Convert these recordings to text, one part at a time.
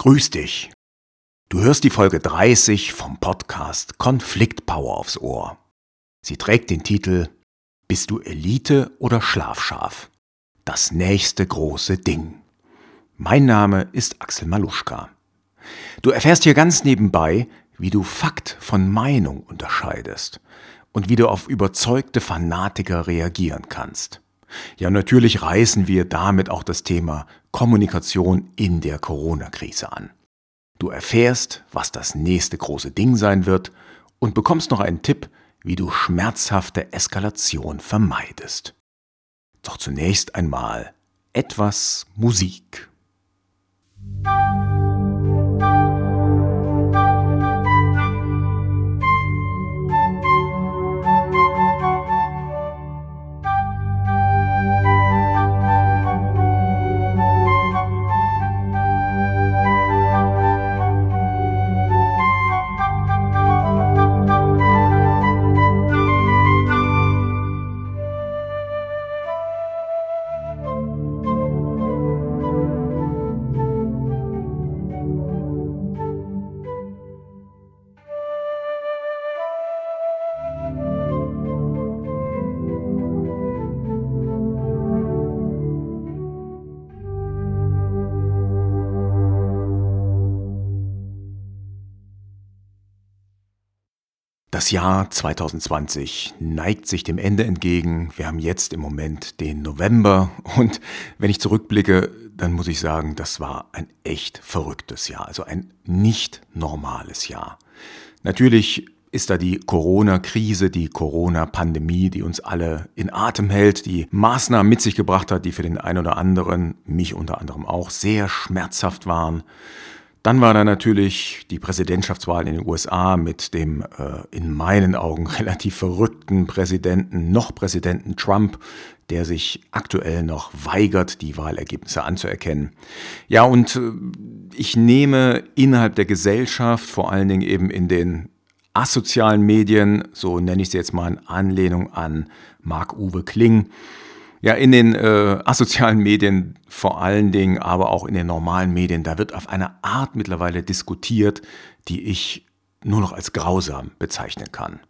Grüß dich. Du hörst die Folge 30 vom Podcast Konfliktpower aufs Ohr. Sie trägt den Titel Bist du Elite oder Schlafschaf? Das nächste große Ding. Mein Name ist Axel Maluschka. Du erfährst hier ganz nebenbei, wie du Fakt von Meinung unterscheidest und wie du auf überzeugte Fanatiker reagieren kannst. Ja, natürlich reißen wir damit auch das Thema Kommunikation in der Corona-Krise an. Du erfährst, was das nächste große Ding sein wird und bekommst noch einen Tipp, wie du schmerzhafte Eskalation vermeidest. Doch zunächst einmal etwas Musik. Das Jahr 2020 neigt sich dem Ende entgegen. Wir haben jetzt im Moment den November und wenn ich zurückblicke, dann muss ich sagen, das war ein echt verrücktes Jahr, also ein nicht normales Jahr. Natürlich ist da die Corona-Krise, die Corona-Pandemie, die uns alle in Atem hält, die Maßnahmen mit sich gebracht hat, die für den einen oder anderen, mich unter anderem auch, sehr schmerzhaft waren. Dann war da natürlich die Präsidentschaftswahl in den USA mit dem äh, in meinen Augen relativ verrückten Präsidenten, noch Präsidenten Trump, der sich aktuell noch weigert, die Wahlergebnisse anzuerkennen. Ja, und äh, ich nehme innerhalb der Gesellschaft, vor allen Dingen eben in den asozialen Medien, so nenne ich sie jetzt mal in Anlehnung an Marc-Uwe Kling, ja, in den äh, asozialen Medien vor allen Dingen, aber auch in den normalen Medien, da wird auf eine Art mittlerweile diskutiert, die ich nur noch als grausam bezeichnen kann.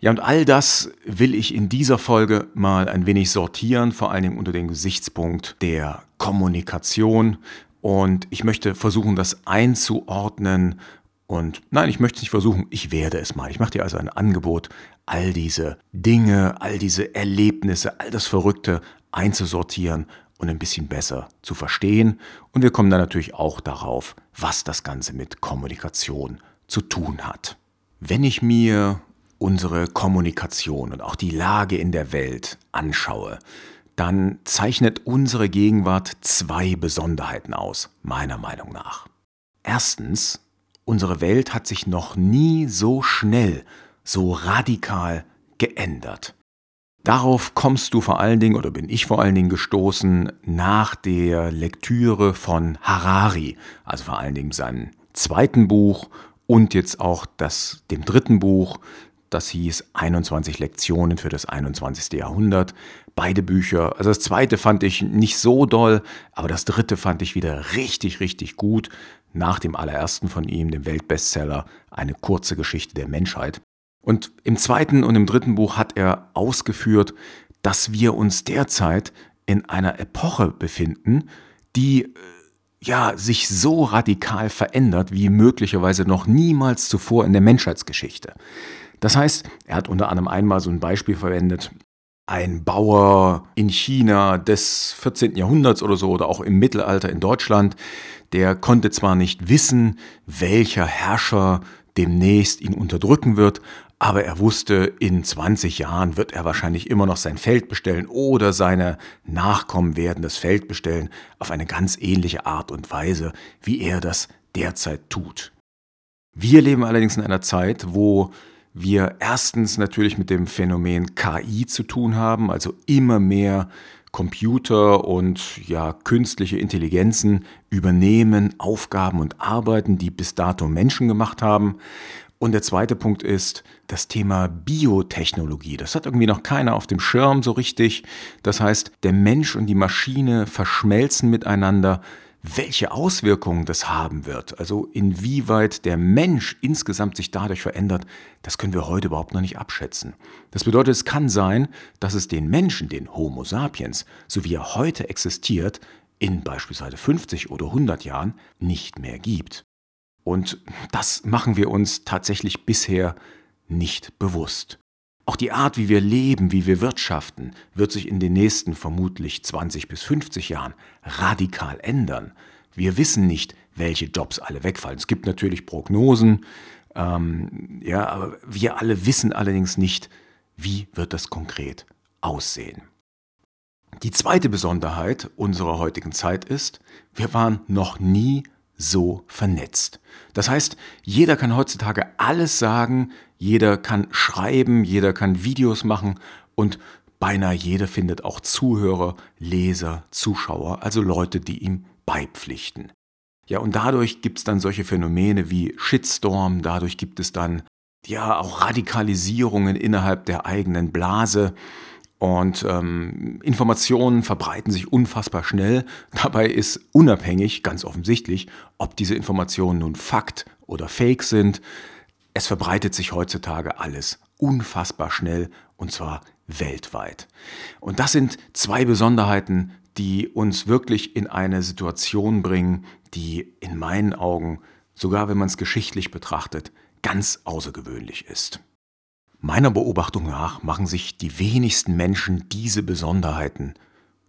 Ja, und all das will ich in dieser Folge mal ein wenig sortieren, vor allen Dingen unter dem Gesichtspunkt der Kommunikation. Und ich möchte versuchen, das einzuordnen und nein, ich möchte es nicht versuchen, ich werde es mal. Ich mache dir also ein Angebot, all diese Dinge, all diese Erlebnisse, all das Verrückte einzusortieren und ein bisschen besser zu verstehen. Und wir kommen dann natürlich auch darauf, was das Ganze mit Kommunikation zu tun hat. Wenn ich mir unsere Kommunikation und auch die Lage in der Welt anschaue, dann zeichnet unsere Gegenwart zwei Besonderheiten aus, meiner Meinung nach. Erstens Unsere Welt hat sich noch nie so schnell, so radikal geändert. Darauf kommst du vor allen Dingen oder bin ich vor allen Dingen gestoßen nach der Lektüre von Harari, also vor allen Dingen seinem zweiten Buch und jetzt auch das, dem dritten Buch, das hieß 21 Lektionen für das 21. Jahrhundert. Beide Bücher, also das zweite fand ich nicht so doll, aber das dritte fand ich wieder richtig, richtig gut nach dem allerersten von ihm, dem Weltbestseller Eine kurze Geschichte der Menschheit. Und im zweiten und im dritten Buch hat er ausgeführt, dass wir uns derzeit in einer Epoche befinden, die äh, ja sich so radikal verändert wie möglicherweise noch niemals zuvor in der Menschheitsgeschichte. Das heißt, er hat unter anderem einmal so ein Beispiel verwendet, ein Bauer in China des 14. Jahrhunderts oder so oder auch im Mittelalter in Deutschland, der konnte zwar nicht wissen, welcher Herrscher demnächst ihn unterdrücken wird, aber er wusste, in 20 Jahren wird er wahrscheinlich immer noch sein Feld bestellen oder seine Nachkommen werden das Feld bestellen auf eine ganz ähnliche Art und Weise, wie er das derzeit tut. Wir leben allerdings in einer Zeit, wo wir erstens natürlich mit dem Phänomen KI zu tun haben, also immer mehr Computer und ja künstliche Intelligenzen übernehmen Aufgaben und Arbeiten, die bis dato Menschen gemacht haben. Und der zweite Punkt ist das Thema Biotechnologie. Das hat irgendwie noch keiner auf dem Schirm so richtig. Das heißt, der Mensch und die Maschine verschmelzen miteinander, welche Auswirkungen das haben wird, also inwieweit der Mensch insgesamt sich dadurch verändert, das können wir heute überhaupt noch nicht abschätzen. Das bedeutet, es kann sein, dass es den Menschen, den Homo sapiens, so wie er heute existiert, in beispielsweise 50 oder 100 Jahren nicht mehr gibt. Und das machen wir uns tatsächlich bisher nicht bewusst. Auch die Art, wie wir leben, wie wir wirtschaften, wird sich in den nächsten vermutlich 20 bis 50 Jahren radikal ändern. Wir wissen nicht, welche Jobs alle wegfallen. Es gibt natürlich Prognosen, ähm, ja, aber wir alle wissen allerdings nicht, wie wird das konkret aussehen. Die zweite Besonderheit unserer heutigen Zeit ist, wir waren noch nie so vernetzt. Das heißt, jeder kann heutzutage alles sagen, jeder kann schreiben, jeder kann Videos machen und beinahe jeder findet auch Zuhörer, Leser, Zuschauer, also Leute, die ihm beipflichten. Ja, und dadurch gibt es dann solche Phänomene wie Shitstorm, dadurch gibt es dann ja auch Radikalisierungen innerhalb der eigenen Blase. Und ähm, Informationen verbreiten sich unfassbar schnell. Dabei ist unabhängig, ganz offensichtlich, ob diese Informationen nun Fakt oder Fake sind. Es verbreitet sich heutzutage alles unfassbar schnell und zwar weltweit. Und das sind zwei Besonderheiten, die uns wirklich in eine Situation bringen, die in meinen Augen, sogar wenn man es geschichtlich betrachtet, ganz außergewöhnlich ist. Meiner Beobachtung nach machen sich die wenigsten Menschen diese Besonderheiten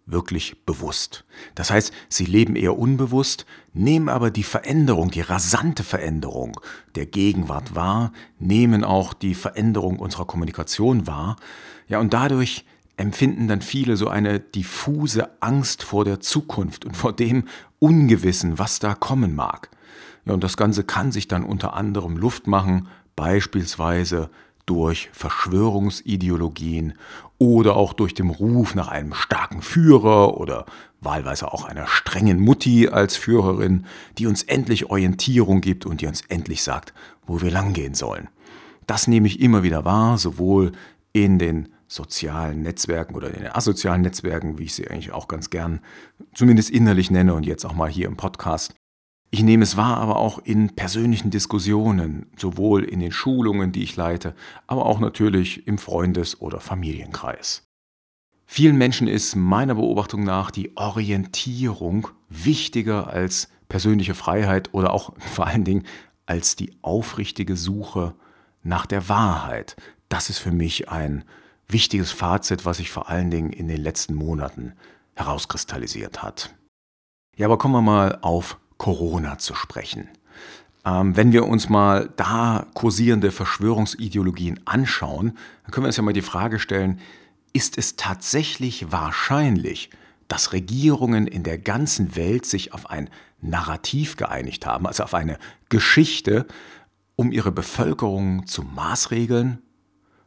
wirklich bewusst. Das heißt, sie leben eher unbewusst, nehmen aber die Veränderung, die rasante Veränderung der Gegenwart wahr, nehmen auch die Veränderung unserer Kommunikation wahr, ja, und dadurch empfinden dann viele so eine diffuse Angst vor der Zukunft und vor dem Ungewissen, was da kommen mag. Ja, und das Ganze kann sich dann unter anderem Luft machen, beispielsweise durch Verschwörungsideologien oder auch durch den Ruf nach einem starken Führer oder wahlweise auch einer strengen Mutti als Führerin, die uns endlich Orientierung gibt und die uns endlich sagt, wo wir langgehen sollen. Das nehme ich immer wieder wahr, sowohl in den sozialen Netzwerken oder in den asozialen Netzwerken, wie ich sie eigentlich auch ganz gern zumindest innerlich nenne und jetzt auch mal hier im Podcast, ich nehme es wahr, aber auch in persönlichen Diskussionen, sowohl in den Schulungen, die ich leite, aber auch natürlich im Freundes- oder Familienkreis. Vielen Menschen ist meiner Beobachtung nach die Orientierung wichtiger als persönliche Freiheit oder auch vor allen Dingen als die aufrichtige Suche nach der Wahrheit. Das ist für mich ein wichtiges Fazit, was sich vor allen Dingen in den letzten Monaten herauskristallisiert hat. Ja, aber kommen wir mal auf Corona zu sprechen. Ähm, wenn wir uns mal da kursierende Verschwörungsideologien anschauen, dann können wir uns ja mal die Frage stellen, ist es tatsächlich wahrscheinlich, dass Regierungen in der ganzen Welt sich auf ein Narrativ geeinigt haben, also auf eine Geschichte, um ihre Bevölkerung zu maßregeln?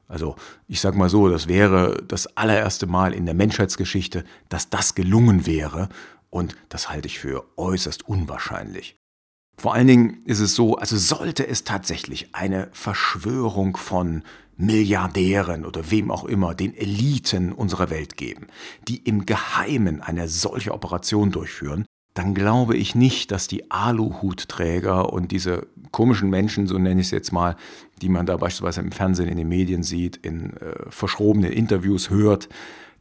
Also ich sage mal so, das wäre das allererste Mal in der Menschheitsgeschichte, dass das gelungen wäre und das halte ich für äußerst unwahrscheinlich. Vor allen Dingen ist es so, also sollte es tatsächlich eine Verschwörung von Milliardären oder wem auch immer, den Eliten unserer Welt geben, die im Geheimen eine solche Operation durchführen, dann glaube ich nicht, dass die Aluhutträger und diese komischen Menschen, so nenne ich es jetzt mal, die man da beispielsweise im Fernsehen, in den Medien sieht, in äh, verschrobenen Interviews hört,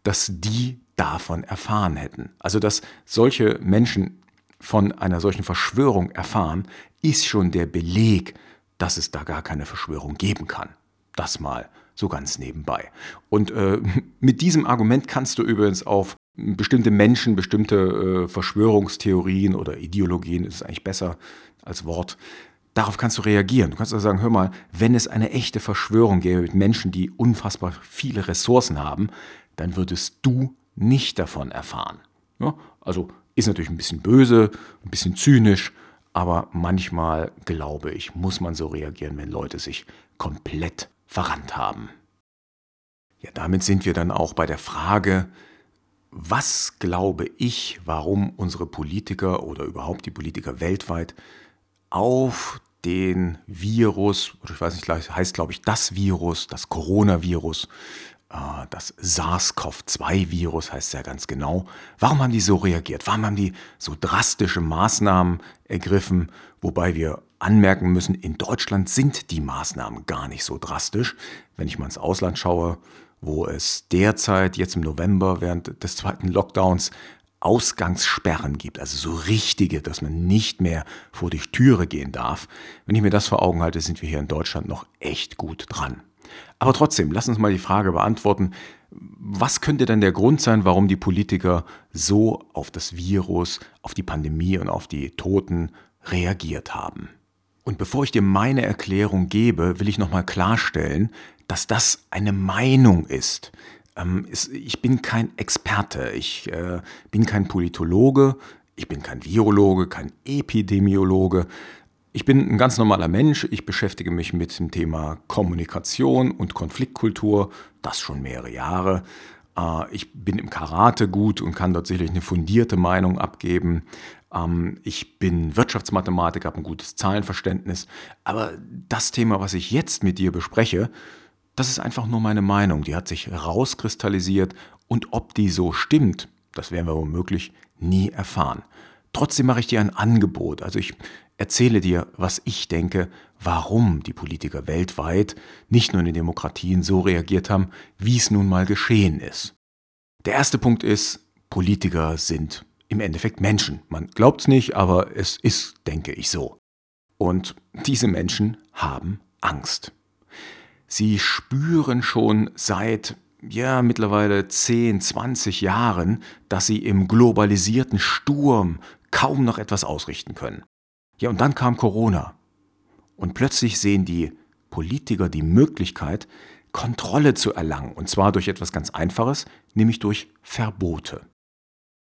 dass die davon erfahren hätten. Also dass solche Menschen von einer solchen Verschwörung erfahren, ist schon der Beleg, dass es da gar keine Verschwörung geben kann. Das mal so ganz nebenbei. Und äh, mit diesem Argument kannst du übrigens auf bestimmte Menschen, bestimmte äh, Verschwörungstheorien oder Ideologien, ist eigentlich besser als Wort, darauf kannst du reagieren. Du kannst also sagen, hör mal, wenn es eine echte Verschwörung gäbe mit Menschen, die unfassbar viele Ressourcen haben, dann würdest du nicht davon erfahren. Ja, also ist natürlich ein bisschen böse, ein bisschen zynisch, aber manchmal, glaube ich, muss man so reagieren, wenn Leute sich komplett verrannt haben. Ja, damit sind wir dann auch bei der Frage, was glaube ich, warum unsere Politiker oder überhaupt die Politiker weltweit auf den Virus, ich weiß nicht, heißt glaube ich das Virus, das Coronavirus, das SARS-CoV-2-Virus heißt ja ganz genau. Warum haben die so reagiert? Warum haben die so drastische Maßnahmen ergriffen? Wobei wir anmerken müssen, in Deutschland sind die Maßnahmen gar nicht so drastisch. Wenn ich mal ins Ausland schaue, wo es derzeit jetzt im November während des zweiten Lockdowns Ausgangssperren gibt, also so richtige, dass man nicht mehr vor die Türe gehen darf. Wenn ich mir das vor Augen halte, sind wir hier in Deutschland noch echt gut dran. Aber trotzdem, lass uns mal die Frage beantworten, was könnte denn der Grund sein, warum die Politiker so auf das Virus, auf die Pandemie und auf die Toten reagiert haben? Und bevor ich dir meine Erklärung gebe, will ich nochmal klarstellen, dass das eine Meinung ist. Ähm, ich bin kein Experte, ich äh, bin kein Politologe, ich bin kein Virologe, kein Epidemiologe. Ich bin ein ganz normaler Mensch. Ich beschäftige mich mit dem Thema Kommunikation und Konfliktkultur, das schon mehrere Jahre. Äh, ich bin im Karate gut und kann dort sicherlich eine fundierte Meinung abgeben. Ähm, ich bin Wirtschaftsmathematiker, habe ein gutes Zahlenverständnis. Aber das Thema, was ich jetzt mit dir bespreche, das ist einfach nur meine Meinung. Die hat sich rauskristallisiert und ob die so stimmt, das werden wir womöglich nie erfahren. Trotzdem mache ich dir ein Angebot. Also ich erzähle dir, was ich denke, warum die Politiker weltweit, nicht nur in den Demokratien, so reagiert haben, wie es nun mal geschehen ist. Der erste Punkt ist, Politiker sind im Endeffekt Menschen. Man glaubt es nicht, aber es ist, denke ich, so. Und diese Menschen haben Angst. Sie spüren schon seit ja, mittlerweile 10, 20 Jahren, dass sie im globalisierten Sturm kaum noch etwas ausrichten können. Ja, und dann kam Corona. Und plötzlich sehen die Politiker die Möglichkeit, Kontrolle zu erlangen. Und zwar durch etwas ganz Einfaches, nämlich durch Verbote.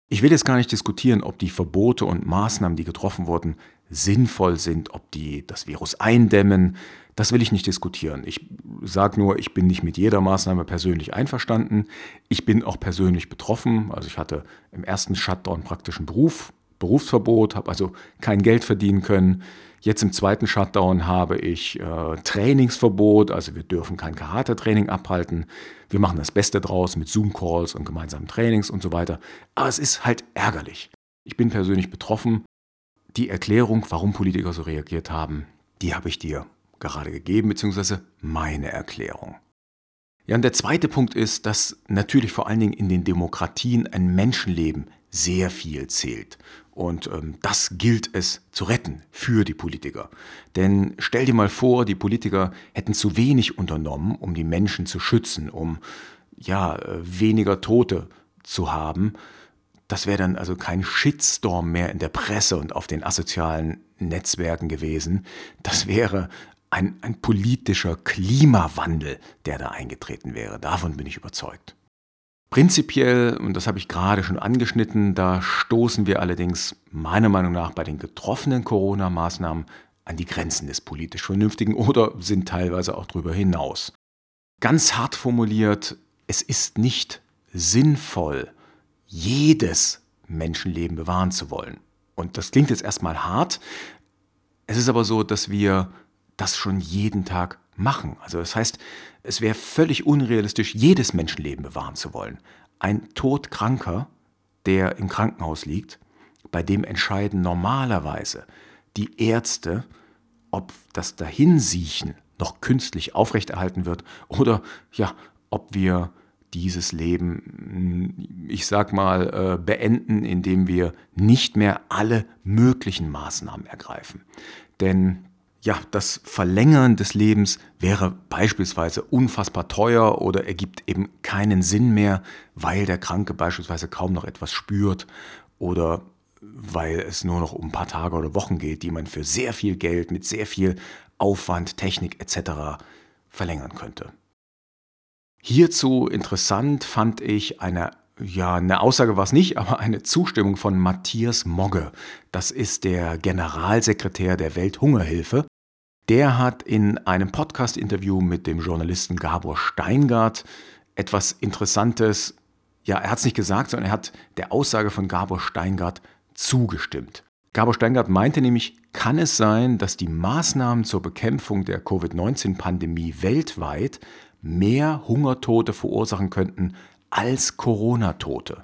Ich will jetzt gar nicht diskutieren, ob die Verbote und Maßnahmen, die getroffen wurden, sinnvoll sind, ob die das Virus eindämmen. Das will ich nicht diskutieren. Ich sage nur, ich bin nicht mit jeder Maßnahme persönlich einverstanden. Ich bin auch persönlich betroffen. Also ich hatte im ersten Shutdown praktischen Beruf, Berufsverbot, habe also kein Geld verdienen können. Jetzt im zweiten Shutdown habe ich äh, Trainingsverbot, also wir dürfen kein Karate-Training abhalten. Wir machen das Beste draus mit Zoom-Calls und gemeinsamen Trainings und so weiter. Aber es ist halt ärgerlich. Ich bin persönlich betroffen. Die Erklärung, warum Politiker so reagiert haben, die habe ich dir gerade gegeben, beziehungsweise meine Erklärung. Ja, und der zweite Punkt ist, dass natürlich vor allen Dingen in den Demokratien ein Menschenleben sehr viel zählt. Und ähm, das gilt es zu retten für die Politiker. Denn stell dir mal vor, die Politiker hätten zu wenig unternommen, um die Menschen zu schützen, um ja, äh, weniger Tote zu haben. Das wäre dann also kein Shitstorm mehr in der Presse und auf den asozialen Netzwerken gewesen. Das wäre ein, ein politischer Klimawandel, der da eingetreten wäre. Davon bin ich überzeugt. Prinzipiell, und das habe ich gerade schon angeschnitten, da stoßen wir allerdings meiner Meinung nach bei den getroffenen Corona-Maßnahmen an die Grenzen des politisch Vernünftigen oder sind teilweise auch darüber hinaus. Ganz hart formuliert, es ist nicht sinnvoll, jedes Menschenleben bewahren zu wollen. Und das klingt jetzt erstmal hart. Es ist aber so, dass wir das schon jeden Tag machen. Also das heißt, es wäre völlig unrealistisch, jedes Menschenleben bewahren zu wollen. Ein Todkranker, der im Krankenhaus liegt, bei dem entscheiden normalerweise die Ärzte, ob das Dahinsiechen noch künstlich aufrechterhalten wird oder ja, ob wir dieses Leben, ich sag mal, äh, beenden, indem wir nicht mehr alle möglichen Maßnahmen ergreifen. Denn ja, das Verlängern des Lebens wäre beispielsweise unfassbar teuer oder ergibt eben keinen Sinn mehr, weil der Kranke beispielsweise kaum noch etwas spürt oder weil es nur noch um ein paar Tage oder Wochen geht, die man für sehr viel Geld mit sehr viel Aufwand, Technik etc. verlängern könnte. Hierzu interessant fand ich eine ja, eine Aussage war es nicht, aber eine Zustimmung von Matthias Mogge. Das ist der Generalsekretär der Welthungerhilfe der hat in einem Podcast-Interview mit dem Journalisten Gabor Steingart etwas Interessantes, ja, er hat es nicht gesagt, sondern er hat der Aussage von Gabor Steingart zugestimmt. Gabor Steingart meinte nämlich, kann es sein, dass die Maßnahmen zur Bekämpfung der Covid-19-Pandemie weltweit mehr Hungertote verursachen könnten als Corona-Tote.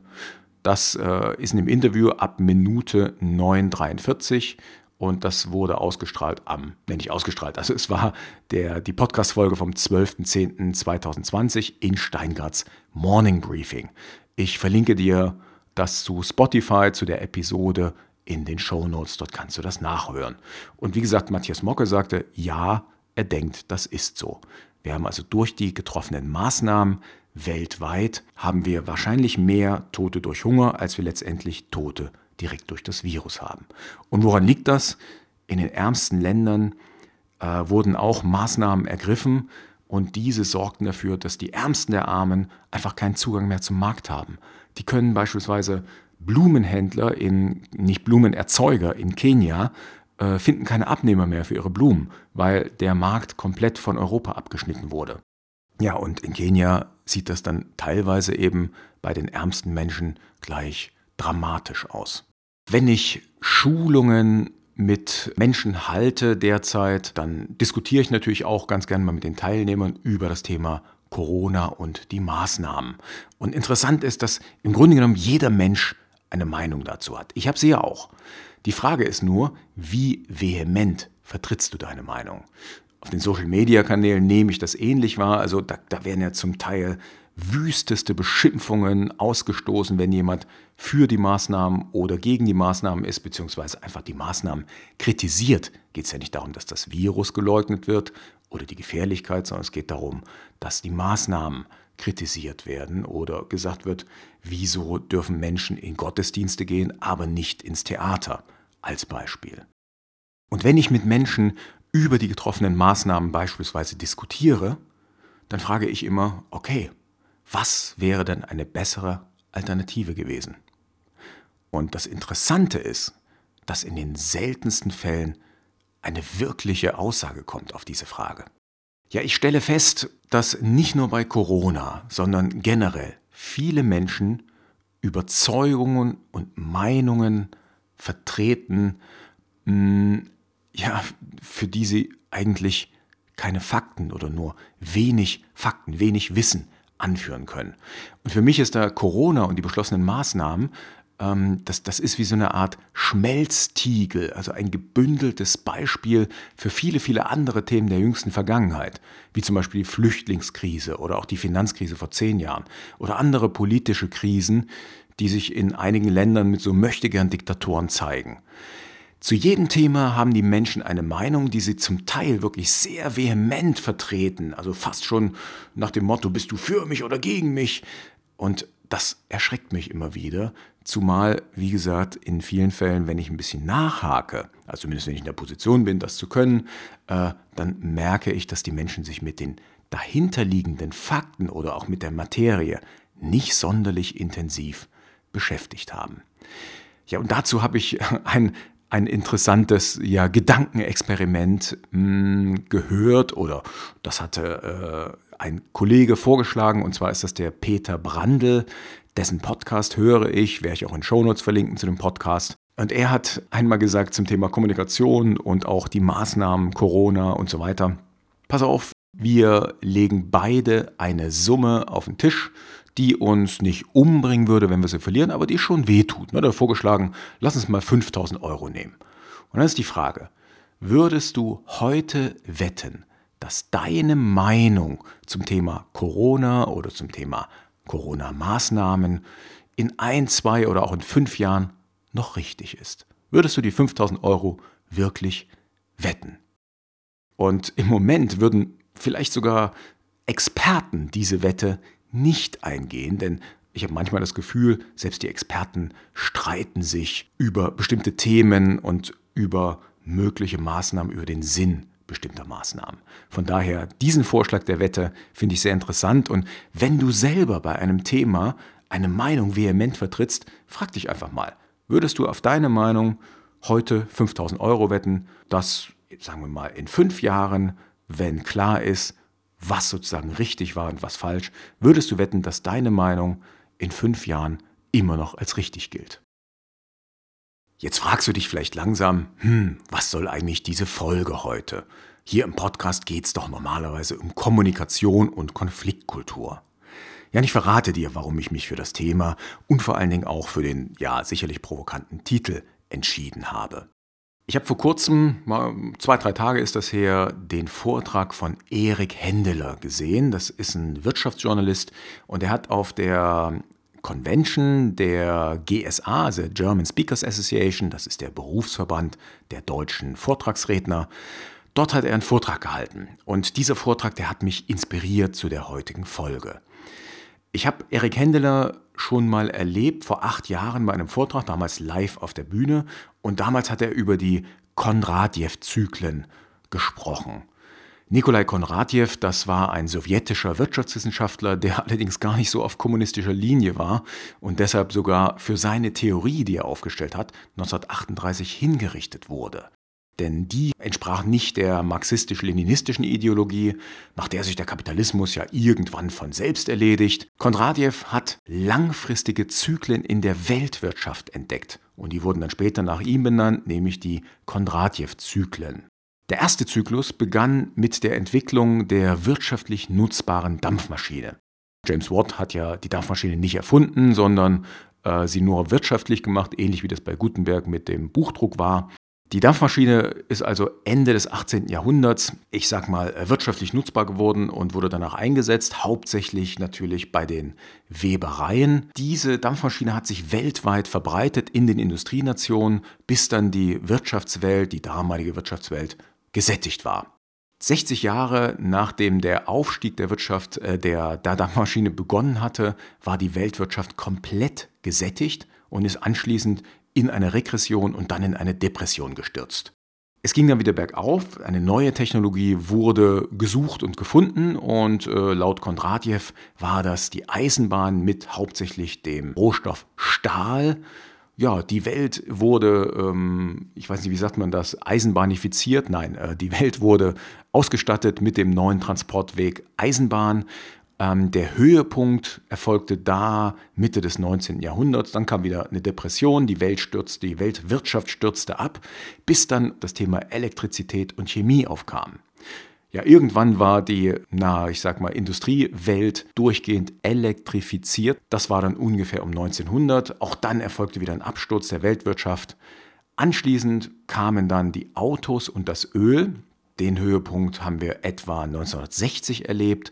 Das äh, ist in dem Interview ab Minute 9,43 und das wurde ausgestrahlt am, nenne ich ausgestrahlt, also es war der, die Podcast-Folge vom 12.10.2020 in Steingarts Morning Briefing. Ich verlinke dir das zu Spotify, zu der Episode in den Show Notes. Dort kannst du das nachhören. Und wie gesagt, Matthias Mocke sagte, ja, er denkt, das ist so. Wir haben also durch die getroffenen Maßnahmen weltweit haben wir wahrscheinlich mehr Tote durch Hunger, als wir letztendlich Tote direkt durch das Virus haben. Und woran liegt das? In den ärmsten Ländern äh, wurden auch Maßnahmen ergriffen und diese sorgten dafür, dass die Ärmsten der Armen einfach keinen Zugang mehr zum Markt haben. Die können beispielsweise Blumenhändler in, nicht Blumenerzeuger in Kenia, äh, finden keine Abnehmer mehr für ihre Blumen, weil der Markt komplett von Europa abgeschnitten wurde. Ja, und in Kenia sieht das dann teilweise eben bei den ärmsten Menschen gleich dramatisch aus. Wenn ich Schulungen mit Menschen halte derzeit, dann diskutiere ich natürlich auch ganz gerne mal mit den Teilnehmern über das Thema Corona und die Maßnahmen. Und interessant ist, dass im Grunde genommen jeder Mensch eine Meinung dazu hat. Ich habe sie ja auch. Die Frage ist nur, wie vehement vertrittst du deine Meinung? Auf den Social-Media-Kanälen nehme ich das ähnlich wahr. Also da, da werden ja zum Teil wüsteste Beschimpfungen ausgestoßen, wenn jemand für die Maßnahmen oder gegen die Maßnahmen ist, beziehungsweise einfach die Maßnahmen kritisiert. Geht es ja nicht darum, dass das Virus geleugnet wird oder die Gefährlichkeit, sondern es geht darum, dass die Maßnahmen kritisiert werden oder gesagt wird, wieso dürfen Menschen in Gottesdienste gehen, aber nicht ins Theater als Beispiel. Und wenn ich mit Menschen über die getroffenen Maßnahmen beispielsweise diskutiere, dann frage ich immer, okay, was wäre denn eine bessere Alternative gewesen? Und das Interessante ist, dass in den seltensten Fällen eine wirkliche Aussage kommt auf diese Frage. Ja, ich stelle fest, dass nicht nur bei Corona, sondern generell viele Menschen Überzeugungen und Meinungen vertreten, hm, ja, für die sie eigentlich keine Fakten oder nur wenig Fakten, wenig Wissen anführen können. Und für mich ist da Corona und die beschlossenen Maßnahmen, ähm, das, das ist wie so eine Art Schmelztiegel, also ein gebündeltes Beispiel für viele, viele andere Themen der jüngsten Vergangenheit, wie zum Beispiel die Flüchtlingskrise oder auch die Finanzkrise vor zehn Jahren oder andere politische Krisen, die sich in einigen Ländern mit so möchtegern Diktatoren zeigen. Zu jedem Thema haben die Menschen eine Meinung, die sie zum Teil wirklich sehr vehement vertreten, also fast schon nach dem Motto, bist du für mich oder gegen mich? Und das erschreckt mich immer wieder, zumal, wie gesagt, in vielen Fällen, wenn ich ein bisschen nachhake, also zumindest wenn ich in der Position bin, das zu können, äh, dann merke ich, dass die Menschen sich mit den dahinterliegenden Fakten oder auch mit der Materie nicht sonderlich intensiv beschäftigt haben. Ja, und dazu habe ich ein ein interessantes ja, Gedankenexperiment mh, hm, gehört oder das hatte äh, ein Kollege vorgeschlagen und zwar ist das der Peter Brandl, dessen Podcast höre ich, werde ich auch in Shownotes verlinken zu dem Podcast. Und er hat einmal gesagt zum Thema Kommunikation und auch die Maßnahmen, Corona und so weiter. Pass auf, wir legen beide eine Summe auf den Tisch die uns nicht umbringen würde, wenn wir sie verlieren, aber die schon wehtut. Ne? Da vorgeschlagen, lass uns mal 5000 Euro nehmen. Und dann ist die Frage, würdest du heute wetten, dass deine Meinung zum Thema Corona oder zum Thema Corona-Maßnahmen in ein, zwei oder auch in fünf Jahren noch richtig ist? Würdest du die 5000 Euro wirklich wetten? Und im Moment würden vielleicht sogar Experten diese Wette nicht eingehen, denn ich habe manchmal das Gefühl, selbst die Experten streiten sich über bestimmte Themen und über mögliche Maßnahmen, über den Sinn bestimmter Maßnahmen. Von daher, diesen Vorschlag der Wette finde ich sehr interessant und wenn du selber bei einem Thema eine Meinung vehement vertrittst, frag dich einfach mal, würdest du auf deine Meinung heute 5000 Euro wetten, dass, sagen wir mal, in fünf Jahren, wenn klar ist, was sozusagen richtig war und was falsch, würdest du wetten, dass deine Meinung in fünf Jahren immer noch als richtig gilt. Jetzt fragst du dich vielleicht langsam, hm, was soll eigentlich diese Folge heute? Hier im Podcast geht es doch normalerweise um Kommunikation und Konfliktkultur. Ja, ich verrate dir, warum ich mich für das Thema und vor allen Dingen auch für den, ja, sicherlich provokanten Titel entschieden habe. Ich habe vor kurzem, mal zwei, drei Tage ist das her, den Vortrag von Erik Händeler gesehen. Das ist ein Wirtschaftsjournalist und er hat auf der Convention der GSA, also German Speakers Association, das ist der Berufsverband der deutschen Vortragsredner, dort hat er einen Vortrag gehalten. Und dieser Vortrag, der hat mich inspiriert zu der heutigen Folge. Ich habe Erik Händeler schon mal erlebt, vor acht Jahren bei einem Vortrag, damals live auf der Bühne. Und damals hat er über die Kondratjew-Zyklen gesprochen. Nikolai Kondratjew, das war ein sowjetischer Wirtschaftswissenschaftler, der allerdings gar nicht so auf kommunistischer Linie war und deshalb sogar für seine Theorie, die er aufgestellt hat, 1938 hingerichtet wurde denn die entsprach nicht der marxistisch-leninistischen Ideologie, nach der sich der Kapitalismus ja irgendwann von selbst erledigt. Kondratjew hat langfristige Zyklen in der Weltwirtschaft entdeckt und die wurden dann später nach ihm benannt, nämlich die Kondratjew-Zyklen. Der erste Zyklus begann mit der Entwicklung der wirtschaftlich nutzbaren Dampfmaschine. James Watt hat ja die Dampfmaschine nicht erfunden, sondern äh, sie nur wirtschaftlich gemacht, ähnlich wie das bei Gutenberg mit dem Buchdruck war. Die Dampfmaschine ist also Ende des 18. Jahrhunderts, ich sag mal, wirtschaftlich nutzbar geworden und wurde danach eingesetzt, hauptsächlich natürlich bei den Webereien. Diese Dampfmaschine hat sich weltweit verbreitet in den Industrienationen, bis dann die Wirtschaftswelt, die damalige Wirtschaftswelt, gesättigt war. 60 Jahre nachdem der Aufstieg der Wirtschaft äh, der Dampfmaschine begonnen hatte, war die Weltwirtschaft komplett gesättigt und ist anschließend in eine Regression und dann in eine Depression gestürzt. Es ging dann wieder bergauf, eine neue Technologie wurde gesucht und gefunden und äh, laut Kondratjew war das die Eisenbahn mit hauptsächlich dem Rohstoff Stahl. Ja, die Welt wurde, ähm, ich weiß nicht, wie sagt man das, eisenbahnifiziert? Nein, äh, die Welt wurde ausgestattet mit dem neuen Transportweg Eisenbahn der Höhepunkt erfolgte da Mitte des 19. Jahrhunderts. Dann kam wieder eine Depression, die Welt stürzte, die Weltwirtschaft stürzte ab, bis dann das Thema Elektrizität und Chemie aufkam. Ja, irgendwann war die, na, ich sag mal, Industriewelt durchgehend elektrifiziert. Das war dann ungefähr um 1900. Auch dann erfolgte wieder ein Absturz der Weltwirtschaft. Anschließend kamen dann die Autos und das Öl. Den Höhepunkt haben wir etwa 1960 erlebt.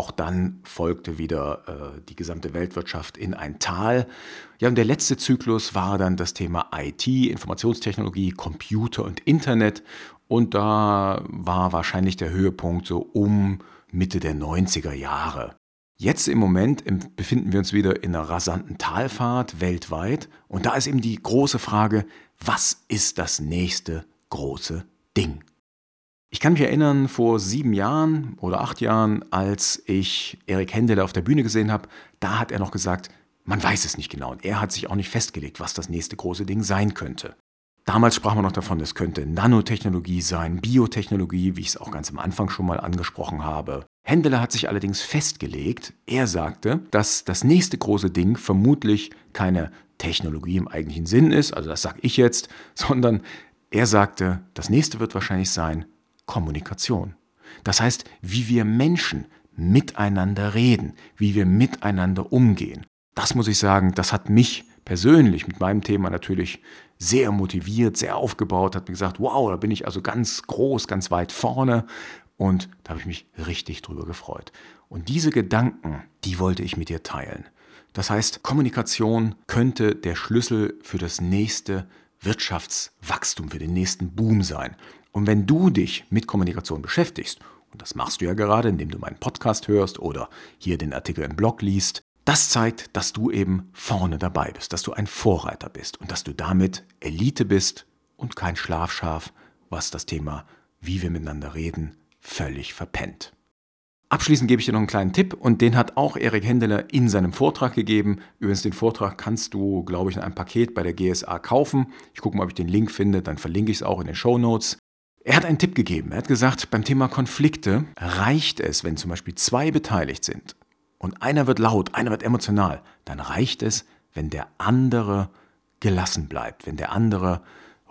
Auch dann folgte wieder äh, die gesamte Weltwirtschaft in ein Tal. Ja, und der letzte Zyklus war dann das Thema IT, Informationstechnologie, Computer und Internet. Und da war wahrscheinlich der Höhepunkt so um Mitte der 90er Jahre. Jetzt im Moment befinden wir uns wieder in einer rasanten Talfahrt weltweit. Und da ist eben die große Frage, was ist das nächste große Ding? Ich kann mich erinnern, vor sieben Jahren oder acht Jahren, als ich Erik Händele auf der Bühne gesehen habe, da hat er noch gesagt, man weiß es nicht genau. Und er hat sich auch nicht festgelegt, was das nächste große Ding sein könnte. Damals sprach man noch davon, es könnte Nanotechnologie sein, Biotechnologie, wie ich es auch ganz am Anfang schon mal angesprochen habe. Händele hat sich allerdings festgelegt, er sagte, dass das nächste große Ding vermutlich keine Technologie im eigentlichen Sinn ist, also das sage ich jetzt, sondern er sagte, das nächste wird wahrscheinlich sein Kommunikation. Das heißt, wie wir Menschen miteinander reden, wie wir miteinander umgehen. Das muss ich sagen, das hat mich persönlich mit meinem Thema natürlich sehr motiviert, sehr aufgebaut, hat mir gesagt, wow, da bin ich also ganz groß, ganz weit vorne und da habe ich mich richtig drüber gefreut. Und diese Gedanken, die wollte ich mit dir teilen. Das heißt, Kommunikation könnte der Schlüssel für das nächste Wirtschaftswachstum, für den nächsten Boom sein. Und wenn du dich mit Kommunikation beschäftigst, und das machst du ja gerade, indem du meinen Podcast hörst oder hier den Artikel im Blog liest, das zeigt, dass du eben vorne dabei bist, dass du ein Vorreiter bist und dass du damit Elite bist und kein Schlafschaf, was das Thema, wie wir miteinander reden, völlig verpennt. Abschließend gebe ich dir noch einen kleinen Tipp und den hat auch Erik Händeler in seinem Vortrag gegeben. Übrigens, den Vortrag kannst du, glaube ich, in einem Paket bei der GSA kaufen. Ich gucke mal, ob ich den Link finde, dann verlinke ich es auch in den Show Notes. Er hat einen Tipp gegeben. Er hat gesagt, beim Thema Konflikte reicht es, wenn zum Beispiel zwei beteiligt sind und einer wird laut, einer wird emotional, dann reicht es, wenn der andere gelassen bleibt, wenn der andere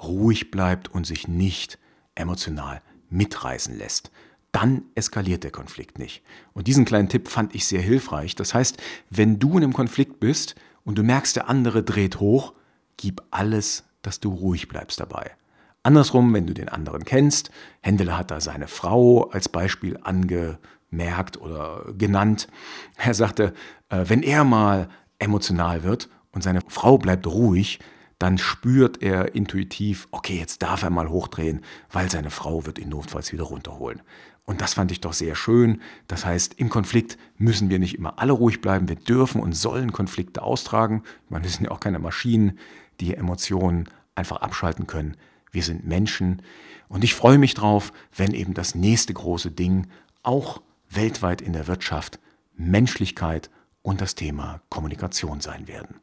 ruhig bleibt und sich nicht emotional mitreißen lässt. Dann eskaliert der Konflikt nicht. Und diesen kleinen Tipp fand ich sehr hilfreich. Das heißt, wenn du in einem Konflikt bist und du merkst, der andere dreht hoch, gib alles, dass du ruhig bleibst dabei. Andersrum, wenn du den anderen kennst, Händele hat da seine Frau als Beispiel angemerkt oder genannt. Er sagte, äh, wenn er mal emotional wird und seine Frau bleibt ruhig, dann spürt er intuitiv, okay, jetzt darf er mal hochdrehen, weil seine Frau wird ihn notfalls wieder runterholen. Und das fand ich doch sehr schön. Das heißt, im Konflikt müssen wir nicht immer alle ruhig bleiben. Wir dürfen und sollen Konflikte austragen. Wir sind ja auch keine Maschinen, die Emotionen einfach abschalten können. Wir sind Menschen. Und ich freue mich drauf, wenn eben das nächste große Ding auch weltweit in der Wirtschaft Menschlichkeit und das Thema Kommunikation sein werden.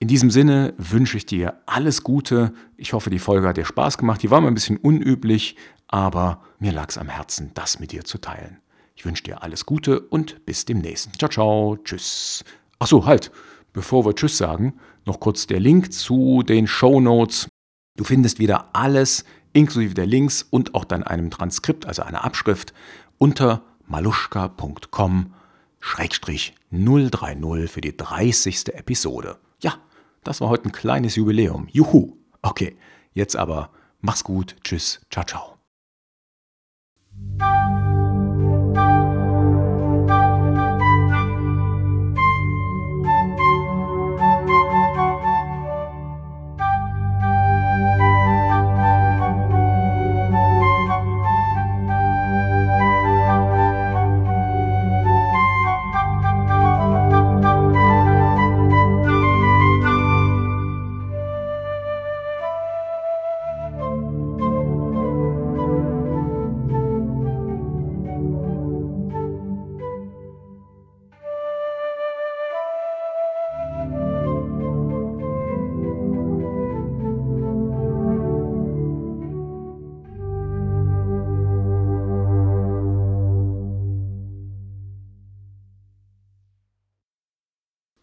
In diesem Sinne wünsche ich dir alles Gute. Ich hoffe, die Folge hat dir Spaß gemacht. Die war mal ein bisschen unüblich, aber mir lag es am Herzen, das mit dir zu teilen. Ich wünsche dir alles Gute und bis demnächst. Ciao, ciao, tschüss. Ach so, halt, bevor wir Tschüss sagen, noch kurz der Link zu den Show Notes. Du findest wieder alles, inklusive der Links und auch dann einem Transkript, also einer Abschrift, unter maluschka.com 030 für die 30. Episode. Ja, das war heute ein kleines Jubiläum. Juhu. Okay, jetzt aber mach's gut. Tschüss. Ciao, ciao.